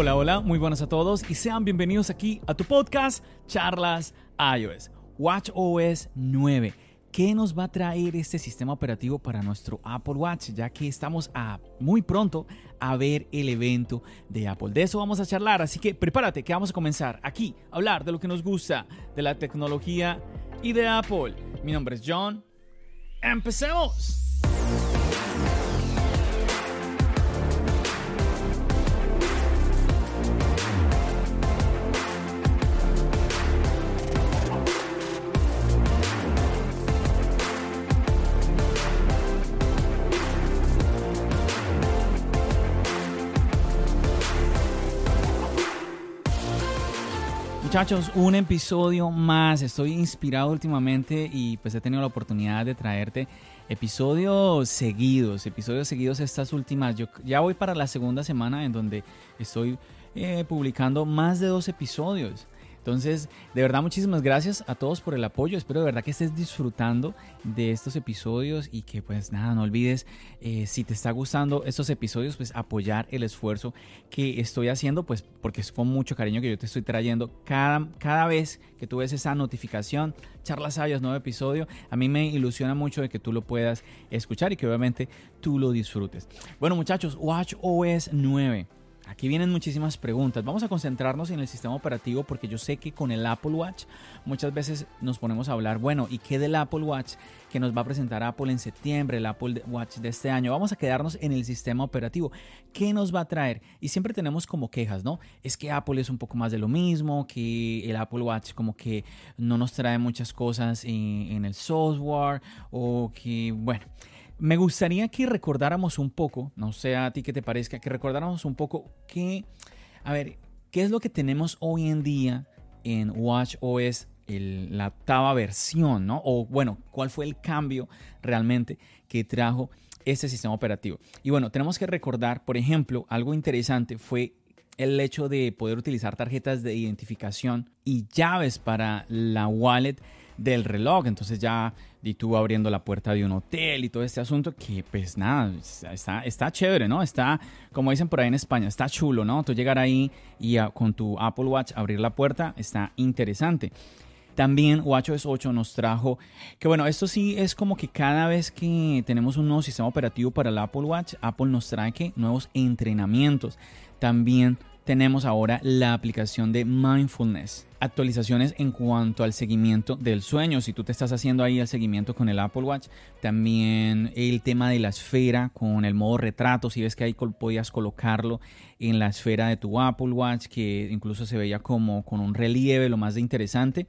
Hola, hola, muy buenas a todos y sean bienvenidos aquí a tu podcast Charlas iOS. WatchOS 9. ¿Qué nos va a traer este sistema operativo para nuestro Apple Watch? Ya que estamos a muy pronto a ver el evento de Apple. De eso vamos a charlar, así que prepárate que vamos a comenzar aquí a hablar de lo que nos gusta, de la tecnología y de Apple. Mi nombre es John. ¡Empecemos! Muchachos, un episodio más. Estoy inspirado últimamente y pues he tenido la oportunidad de traerte episodios seguidos, episodios seguidos estas últimas. Yo ya voy para la segunda semana en donde estoy eh, publicando más de dos episodios. Entonces, de verdad, muchísimas gracias a todos por el apoyo. Espero de verdad que estés disfrutando de estos episodios y que pues nada, no olvides, eh, si te está gustando estos episodios, pues apoyar el esfuerzo que estoy haciendo, pues porque es con mucho cariño que yo te estoy trayendo cada, cada vez que tú ves esa notificación, charlas sayas, nuevo episodio, a mí me ilusiona mucho de que tú lo puedas escuchar y que obviamente tú lo disfrutes. Bueno muchachos, Watch OS 9. Aquí vienen muchísimas preguntas. Vamos a concentrarnos en el sistema operativo porque yo sé que con el Apple Watch muchas veces nos ponemos a hablar, bueno, ¿y qué del Apple Watch que nos va a presentar Apple en septiembre, el Apple Watch de este año? Vamos a quedarnos en el sistema operativo. ¿Qué nos va a traer? Y siempre tenemos como quejas, ¿no? Es que Apple es un poco más de lo mismo, que el Apple Watch como que no nos trae muchas cosas en, en el software o que, bueno. Me gustaría que recordáramos un poco, no sé a ti qué te parezca, que recordáramos un poco que, a ver, qué es lo que tenemos hoy en día en Watch OS, la octava versión, ¿no? O bueno, cuál fue el cambio realmente que trajo este sistema operativo. Y bueno, tenemos que recordar, por ejemplo, algo interesante fue el hecho de poder utilizar tarjetas de identificación y llaves para la wallet del reloj. Entonces ya y tú abriendo la puerta de un hotel y todo este asunto que pues nada, está, chévere, ¿no? Está, como dicen por ahí en España, está chulo, ¿no? Tú llegar ahí y con tu Apple Watch abrir la puerta está interesante. También WatchOS 8 nos trajo, que bueno, esto sí es como que cada vez que tenemos un nuevo sistema operativo para el Apple Watch, Apple nos trae que nuevos entrenamientos. También tenemos ahora la aplicación de Mindfulness. Actualizaciones en cuanto al seguimiento del sueño. Si tú te estás haciendo ahí el seguimiento con el Apple Watch. También el tema de la esfera con el modo retrato. Si ves que ahí podías colocarlo en la esfera de tu Apple Watch. Que incluso se veía como con un relieve, lo más interesante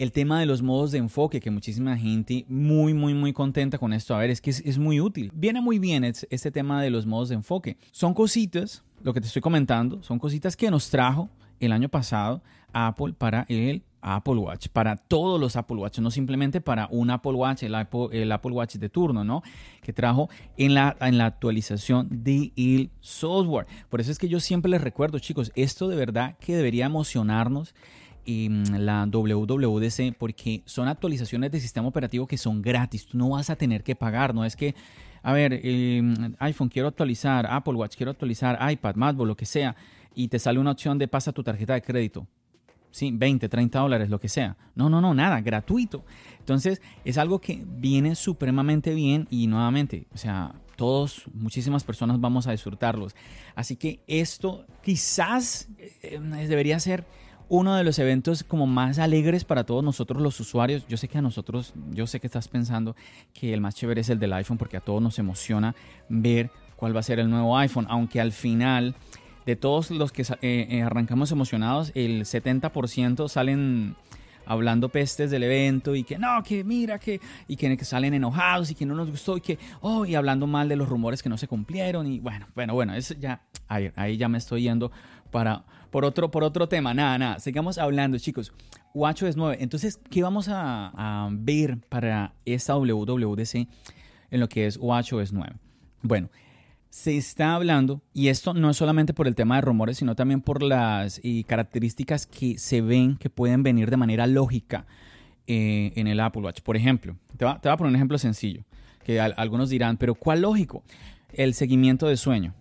el tema de los modos de enfoque, que muchísima gente muy, muy, muy contenta con esto. A ver, es que es, muy útil. Viene muy bien este tema de los modos de enfoque. Son cositas, lo que te estoy comentando, son cositas que nos trajo el año pasado Apple para el Apple Watch, para todos los Apple Watch, no simplemente para un Apple Watch, el Apple, el Apple Watch de turno, ¿no? Que trajo en la, en la actualización del software. Por eso es que yo siempre les recuerdo, chicos, esto de verdad que debería emocionarnos Mm, la WWDC porque son actualizaciones de sistema operativo que son gratis. Tú no vas a tener que pagar. No es que, a ver, em, iPhone quiero actualizar, Apple Watch quiero actualizar, iPad, MacBook, lo que sea, y te sale una opción de pasa tu tarjeta de crédito. Sí, 20, 30 dólares, lo que sea. No, no, no, nada, gratuito. Entonces, es algo que viene supremamente bien y nuevamente, o sea, todos, muchísimas personas vamos a disfrutarlos. Así que esto quizás eh, debería ser uno de los eventos como más alegres para todos nosotros los usuarios. Yo sé que a nosotros, yo sé que estás pensando que el más chévere es el del iPhone porque a todos nos emociona ver cuál va a ser el nuevo iPhone, aunque al final de todos los que eh, eh, arrancamos emocionados, el 70% salen hablando pestes del evento y que no, que mira, que y que, salen enojados y que no nos gustó y que, oh, y hablando mal de los rumores que no se cumplieron y bueno, bueno, bueno, eso ya, ahí, ahí ya me estoy yendo para, por, otro, por otro tema. Nada, nada, sigamos hablando, chicos. Watch es 9. Entonces, ¿qué vamos a, ver para esta WWDC en lo que es es 9? Bueno, se está hablando, y esto no es solamente por el tema de rumores, sino también por las características que se ven que pueden venir de manera lógica eh, en el Apple Watch. Por ejemplo, te, va, te voy a poner un ejemplo sencillo, que algunos dirán, pero ¿cuál lógico? El seguimiento de sueño.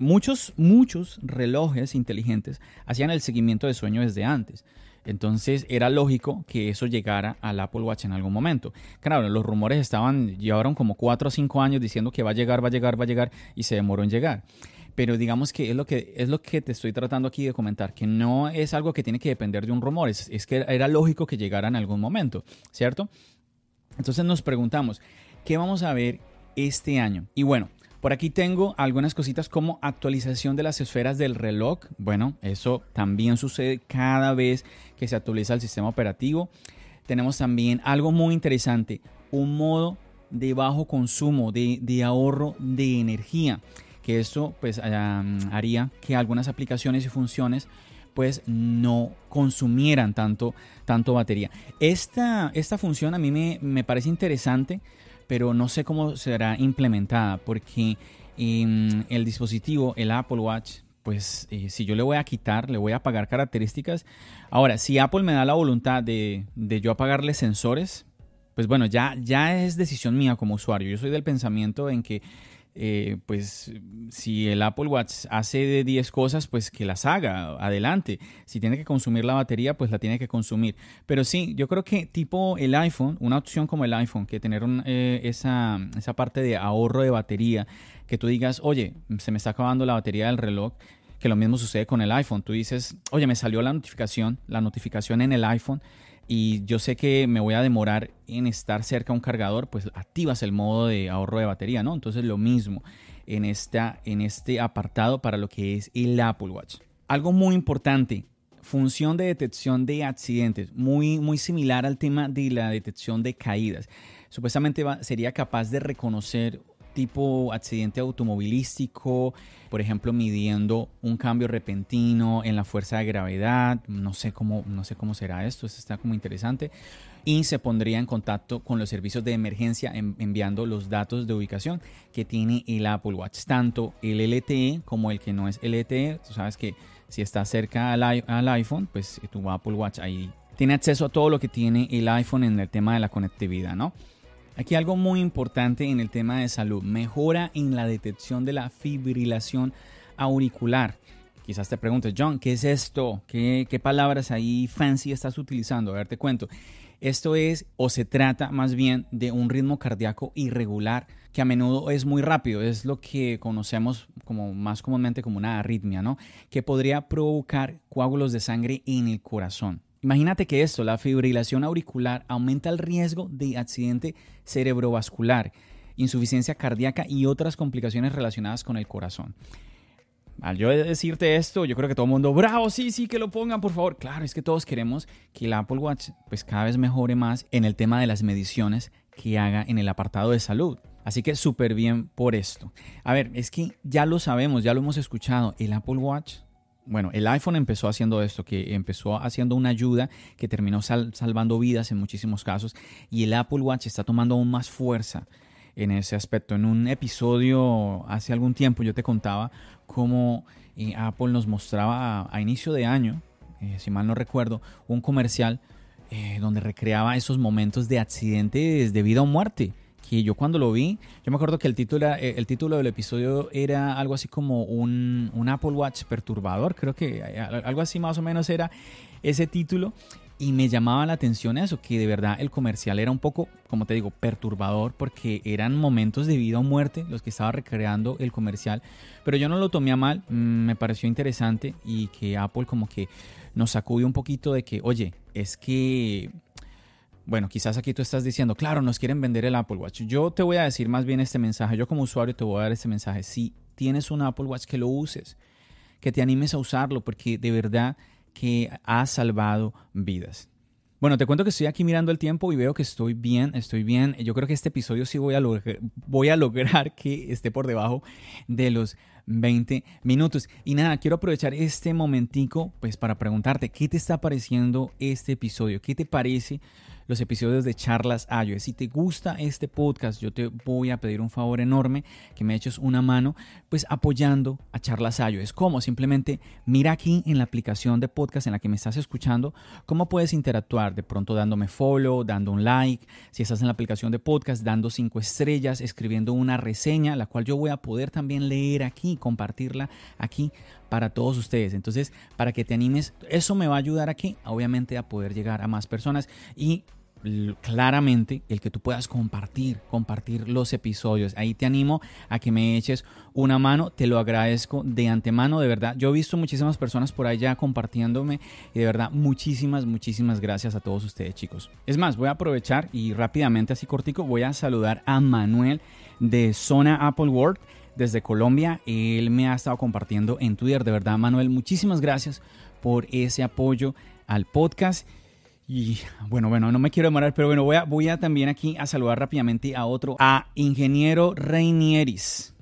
Muchos, muchos relojes inteligentes hacían el seguimiento de sueño desde antes. Entonces era lógico que eso llegara al Apple Watch en algún momento. Claro, los rumores estaban, llevaron como 4 o 5 años diciendo que va a llegar, va a llegar, va a llegar y se demoró en llegar. Pero digamos que es lo que, es lo que te estoy tratando aquí de comentar, que no es algo que tiene que depender de un rumor, es, es que era lógico que llegara en algún momento, ¿cierto? Entonces nos preguntamos, ¿qué vamos a ver este año? Y bueno, por aquí tengo algunas cositas como actualización de las esferas del reloj. Bueno, eso también sucede cada vez que se actualiza el sistema operativo. Tenemos también algo muy interesante, un modo de bajo consumo, de, ahorro de energía, que esto pues haría que algunas aplicaciones y funciones pues no consumieran tanto, tanto batería. Esta, esta función a mí me, me parece interesante pero no sé cómo será implementada porque en el dispositivo, el Apple Watch, pues eh, si yo le voy a quitar, le voy a apagar características. Ahora, si Apple me da la voluntad de, de yo apagarle sensores, pues bueno, ya, ya es decisión mía como usuario. Yo soy del pensamiento en que eh, pues si el Apple Watch hace de 10 cosas, pues que las haga, adelante. Si tiene que consumir la batería, pues la tiene que consumir. Pero sí, yo creo que tipo el iPhone, una opción como el iPhone, que tener eh, esa, esa parte de ahorro de batería, que tú digas, oye, se me está acabando la batería del reloj, que lo mismo sucede con el iPhone. Tú dices, oye, me salió la notificación, la notificación en el iPhone y yo sé que me voy a demorar en estar cerca a un cargador, pues activas el modo de ahorro de batería, ¿no? Entonces lo mismo en, esta, en este apartado para lo que es el Apple Watch. Algo muy importante, función de detección de accidentes, muy, muy similar al tema de la detección de caídas. Supuestamente sería capaz de reconocer tipo accidente automovilístico, por ejemplo, midiendo un cambio repentino en la fuerza de gravedad, no sé cómo, no sé cómo será esto, esto está como interesante, y se pondría en contacto con los servicios de emergencia enviando los datos de ubicación que tiene el Apple Watch, tanto el LTE como el que no es LTE, tú sabes que si está cerca al, al iPhone, pues tu Apple Watch ahí tiene acceso a todo lo que tiene el iPhone en el tema de la conectividad, ¿no? Aquí algo muy importante en el tema de salud, mejora en la detección de la fibrilación auricular. Quizás te preguntes, John, ¿qué es esto? ¿Qué, palabras ahí fancy estás utilizando? A ver, te cuento. Esto es o se trata más bien de un ritmo cardíaco irregular que a menudo es muy rápido, es lo que conocemos como más comúnmente como una arritmia, ¿no? Que podría provocar coágulos de sangre en el corazón. Imagínate que esto, la fibrilación auricular, aumenta el riesgo de accidente cerebrovascular, insuficiencia cardíaca y otras complicaciones relacionadas con el corazón. Al yo decirte esto, yo creo que todo el mundo, bravo, sí, sí, que lo pongan, por favor. Claro, es que todos queremos que el Apple Watch pues cada vez mejore más en el tema de las mediciones que haga en el apartado de salud. Así que súper bien por esto. A ver, es que ya lo sabemos, ya lo hemos escuchado, el Apple Watch bueno, el iPhone empezó haciendo esto, que empezó haciendo una ayuda que terminó salvando vidas en muchísimos casos y el Apple Watch está tomando aún más fuerza en ese aspecto. En un episodio hace algún tiempo yo te contaba cómo eh, Apple nos mostraba a, inicio de año, eh, si mal no recuerdo, un comercial eh, donde recreaba esos momentos de accidentes de vida o muerte que yo cuando lo vi, yo me acuerdo que el título, eh, el título del episodio era algo así como un, un Apple Watch perturbador, creo que eh, algo así más o menos era ese título. Y me llamaba la atención eso, que de verdad el comercial era un poco, como te digo, perturbador, porque eran momentos de vida o muerte los que estaba recreando el comercial. Pero yo no lo tomé a mal, mm, me pareció interesante y que Apple como que nos sacudió un poquito de que, oye, es que bueno, quizás aquí tú estás diciendo, claro, nos quieren vender el Apple Watch. Yo te voy a decir más bien este mensaje. Yo como usuario te voy a dar este mensaje. Si tienes un Apple Watch, que lo uses, que te animes a usarlo, porque de verdad que ha salvado vidas. Bueno, te cuento que estoy aquí mirando el tiempo y veo que estoy bien, estoy bien. Yo creo que este episodio sí voy a, voy a lograr que esté por debajo de los 20 minutos. Y nada, quiero aprovechar este momentico pues para preguntarte, ¿qué te está pareciendo este episodio? ¿Qué te parece los episodios de Charlas iOS. Si te gusta este podcast, yo te voy a pedir un favor enorme que me eches una mano, pues apoyando a Charlas iOS. ¿Cómo? Simplemente mira aquí en la aplicación de podcast en la que me estás escuchando, cómo puedes interactuar, de pronto dándome follow, dando un like, si estás en la aplicación de podcast, dando cinco estrellas, escribiendo una reseña, la cual yo voy a poder también leer aquí, compartirla aquí para todos ustedes. Entonces, para que te animes, eso me va a ayudar aquí, obviamente, a poder llegar a más personas y claramente el que tú puedas compartir, compartir los episodios. Ahí te animo a que me eches una mano, te lo agradezco de antemano, de verdad. Yo he visto muchísimas personas por allá compartiéndome y de verdad muchísimas, muchísimas gracias a todos ustedes chicos. Es más, voy a aprovechar y rápidamente, así cortico, voy a saludar a Manuel de Zona Apple World desde Colombia. Él me ha estado compartiendo en Twitter, de verdad Manuel, muchísimas gracias por ese apoyo al podcast. Y bueno, bueno, no me quiero demorar, pero bueno, voy a, voy a también aquí a saludar rápidamente a otro, a Ingeniero Reinieris.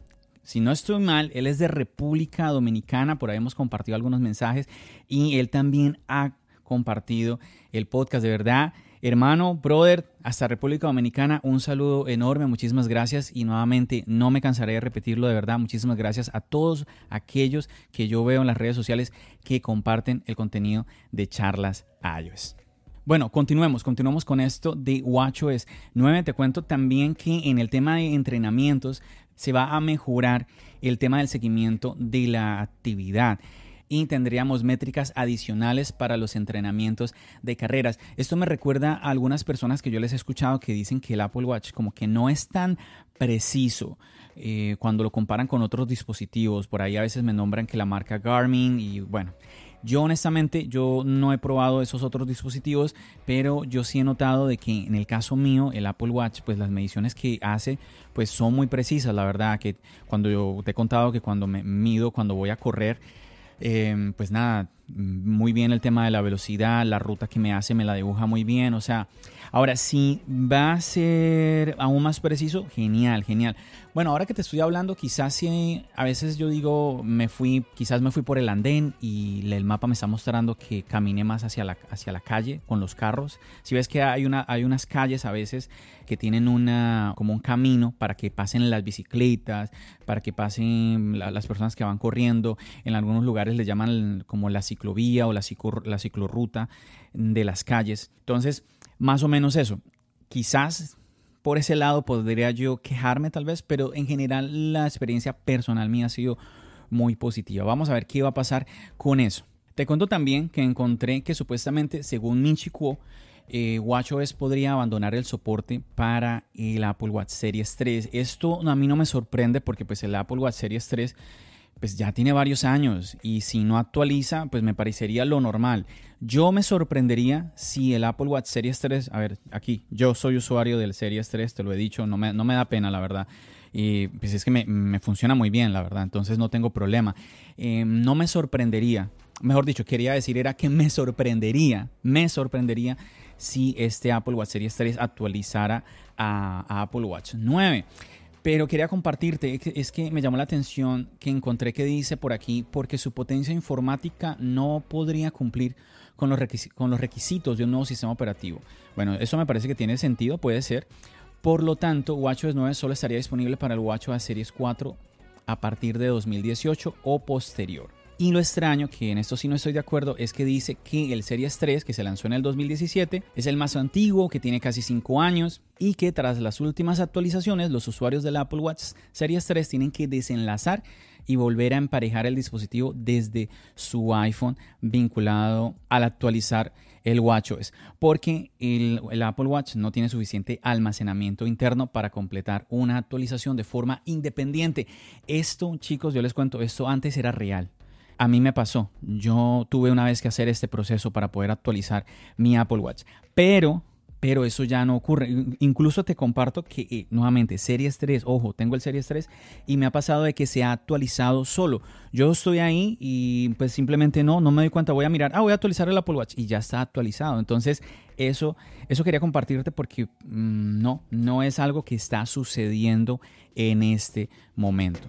Si no estoy mal, él es de República Dominicana, por ahí hemos compartido algunos mensajes y él también ha compartido el podcast, de verdad. Hermano, brother, hasta República Dominicana, un saludo enorme, muchísimas gracias y nuevamente no me cansaré de repetirlo, de verdad, muchísimas gracias a todos aquellos que yo veo en las redes sociales que comparten el contenido de charlas iOS. Bueno, continuemos, continuemos con esto de WatchOS 9. Te cuento también que en el tema de entrenamientos se va a mejorar el tema del seguimiento de la actividad y tendríamos métricas adicionales para los entrenamientos de carreras. Esto me recuerda a algunas personas que yo les he escuchado que dicen que el Apple Watch como que no es tan preciso eh, cuando lo comparan con otros dispositivos. Por ahí a veces me nombran que la marca Garmin y bueno, yo honestamente, yo no he probado esos otros dispositivos, pero yo sí he notado de que en el caso mío, el Apple Watch, pues las mediciones que hace, pues son muy precisas, la verdad, que cuando yo te he contado que cuando me mido, cuando voy a correr, em, pues nada, muy bien el tema de la velocidad, la ruta que me hace me la dibuja muy bien, o sea, ahora si va a ser aún más preciso, genial, genial. Bueno, ahora que te estoy hablando, quizás si a veces yo digo, me fui, quizás me fui por el andén y el mapa me está mostrando que caminé más hacia la, hacia la calle con los carros. Si ves que hay, una, hay unas calles a veces que tienen una, como un camino para que pasen las bicicletas, para que pasen las personas que van corriendo. En algunos lugares le llaman como la ciclovía o la, la ciclorruta de las calles. Entonces, más o menos eso. Quizás por ese lado podría yo quejarme tal vez, pero en general la experiencia personal mía ha sido muy positiva. Vamos a ver qué va a pasar con eso. Te cuento también que encontré que supuestamente, según Minchi Kuo, eh, WatchOS podría abandonar el soporte para el Apple Watch Series 3. Esto a mí no me sorprende porque pues el Apple Watch Series 3 pues ya tiene varios años y si no actualiza, pues me parecería lo normal. Yo me sorprendería si el Apple Watch Series 3, a ver, aquí, yo soy usuario del Series 3, te lo he dicho, no me, no me da pena, la verdad. Y pues es que me, funciona muy bien, la verdad, entonces no tengo problema. Eh, no me sorprendería, mejor dicho, quería decir era que me sorprendería, me sorprendería si este Apple Watch Series 3 actualizara a, a Apple Watch 9. Pero quería compartirte, es que me llamó la atención que encontré que dice por aquí, porque su potencia informática no podría cumplir con los, con los requisitos de un nuevo sistema operativo. Bueno, eso me parece que tiene sentido, puede ser. Por lo tanto, WatchOS 9 solo estaría disponible para el WatchOS Series 4 a partir de 2018 o posterior. Y lo extraño, que en esto sí no estoy de acuerdo, es que dice que el Series 3, que se lanzó en el 2017, es el más antiguo, que tiene casi 5 años y que tras las últimas actualizaciones los usuarios del Apple Watch Series 3 tienen que desenlazar y volver a emparejar el dispositivo desde su iPhone vinculado al actualizar el WatchOS, porque el, el, Apple Watch no tiene suficiente almacenamiento interno para completar una actualización de forma independiente. Esto, chicos, yo les cuento, esto antes era real. A mí me pasó. Yo tuve una vez que hacer este proceso para poder actualizar mi Apple Watch. Pero, pero eso ya no ocurre. Incluso te comparto que eh, nuevamente Series 3, ojo, tengo el Series 3 y me ha pasado de que se ha actualizado solo. Yo estoy ahí y pues simplemente no, no me doy cuenta, voy a mirar, ah, voy a actualizar el Apple Watch y ya está actualizado. Entonces, eso, eso quería compartirte porque mm, no, no es algo que está sucediendo en este momento.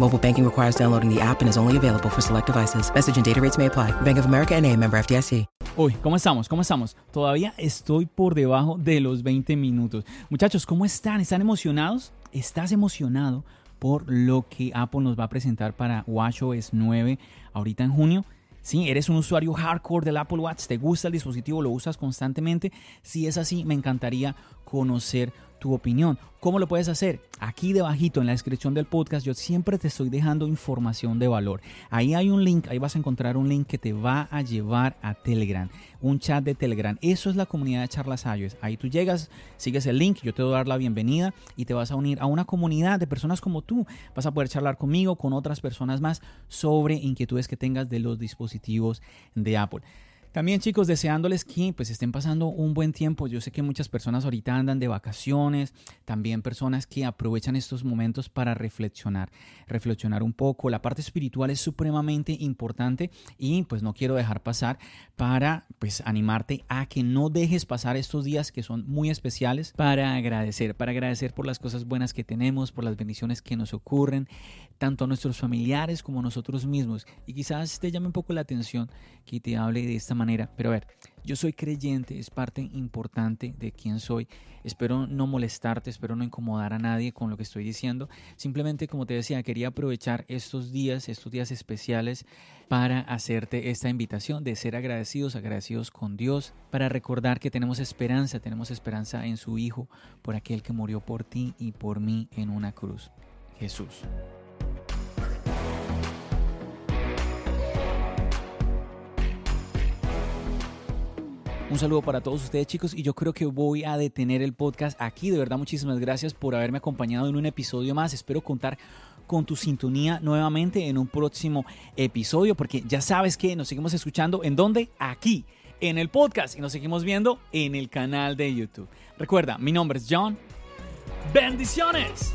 Mobile banking requires downloading the app and is only available for select devices. Message and data rates may apply. Bank of America NA, member FDIC. Uy, ¿cómo estamos? ¿Cómo estamos? Todavía estoy por debajo de los 20 minutos. Muchachos, ¿cómo están? ¿Están emocionados? ¿Estás emocionado por lo que Apple nos va a presentar para WatchOS 9 ahorita en junio? Si eres un usuario hardcore del Apple Watch, te gusta el dispositivo, lo usas constantemente. Si es así, me encantaría conocer tu opinión. ¿Cómo lo puedes hacer? Aquí debajito en la descripción del podcast yo siempre te estoy dejando información de valor. Ahí hay un link, ahí vas a encontrar un link que te va a llevar a Telegram, un chat de Telegram. Eso es la comunidad de charlas iOS. Ahí tú llegas, sigues el link, yo te voy a dar la bienvenida y te vas a unir a una comunidad de personas como tú. Vas a poder charlar conmigo, con otras personas más sobre inquietudes que tengas de los dispositivos de Apple. También chicos, deseándoles que pues estén pasando un buen tiempo. Yo sé que muchas personas ahorita andan de vacaciones, también personas que aprovechan estos momentos para reflexionar, reflexionar un poco. La parte espiritual es supremamente importante y pues no quiero dejar pasar para pues animarte a que no dejes pasar estos días que son muy especiales para agradecer, para agradecer por las cosas buenas que tenemos, por las bendiciones que nos ocurren, tanto a nuestros familiares como a nosotros mismos. Y quizás te llame un poco la atención que te hable de esta manera. Pero a ver, yo soy creyente, es parte importante de quién soy. Espero no molestarte, espero no incomodar a nadie con lo que estoy diciendo. Simplemente, como te decía, quería aprovechar estos días, estos días especiales para hacerte esta invitación de ser agradecidos, agradecidos con Dios, para recordar que tenemos esperanza, tenemos esperanza en su Hijo, por aquel que murió por ti y por mí en una cruz, Jesús. Un saludo para todos ustedes chicos y yo creo que voy a detener el podcast aquí. De verdad muchísimas gracias por haberme acompañado en un episodio más. Espero contar con tu sintonía nuevamente en un próximo episodio porque ya sabes que nos seguimos escuchando en donde? Aquí, en el podcast y nos seguimos viendo en el canal de YouTube. Recuerda, mi nombre es John. Bendiciones.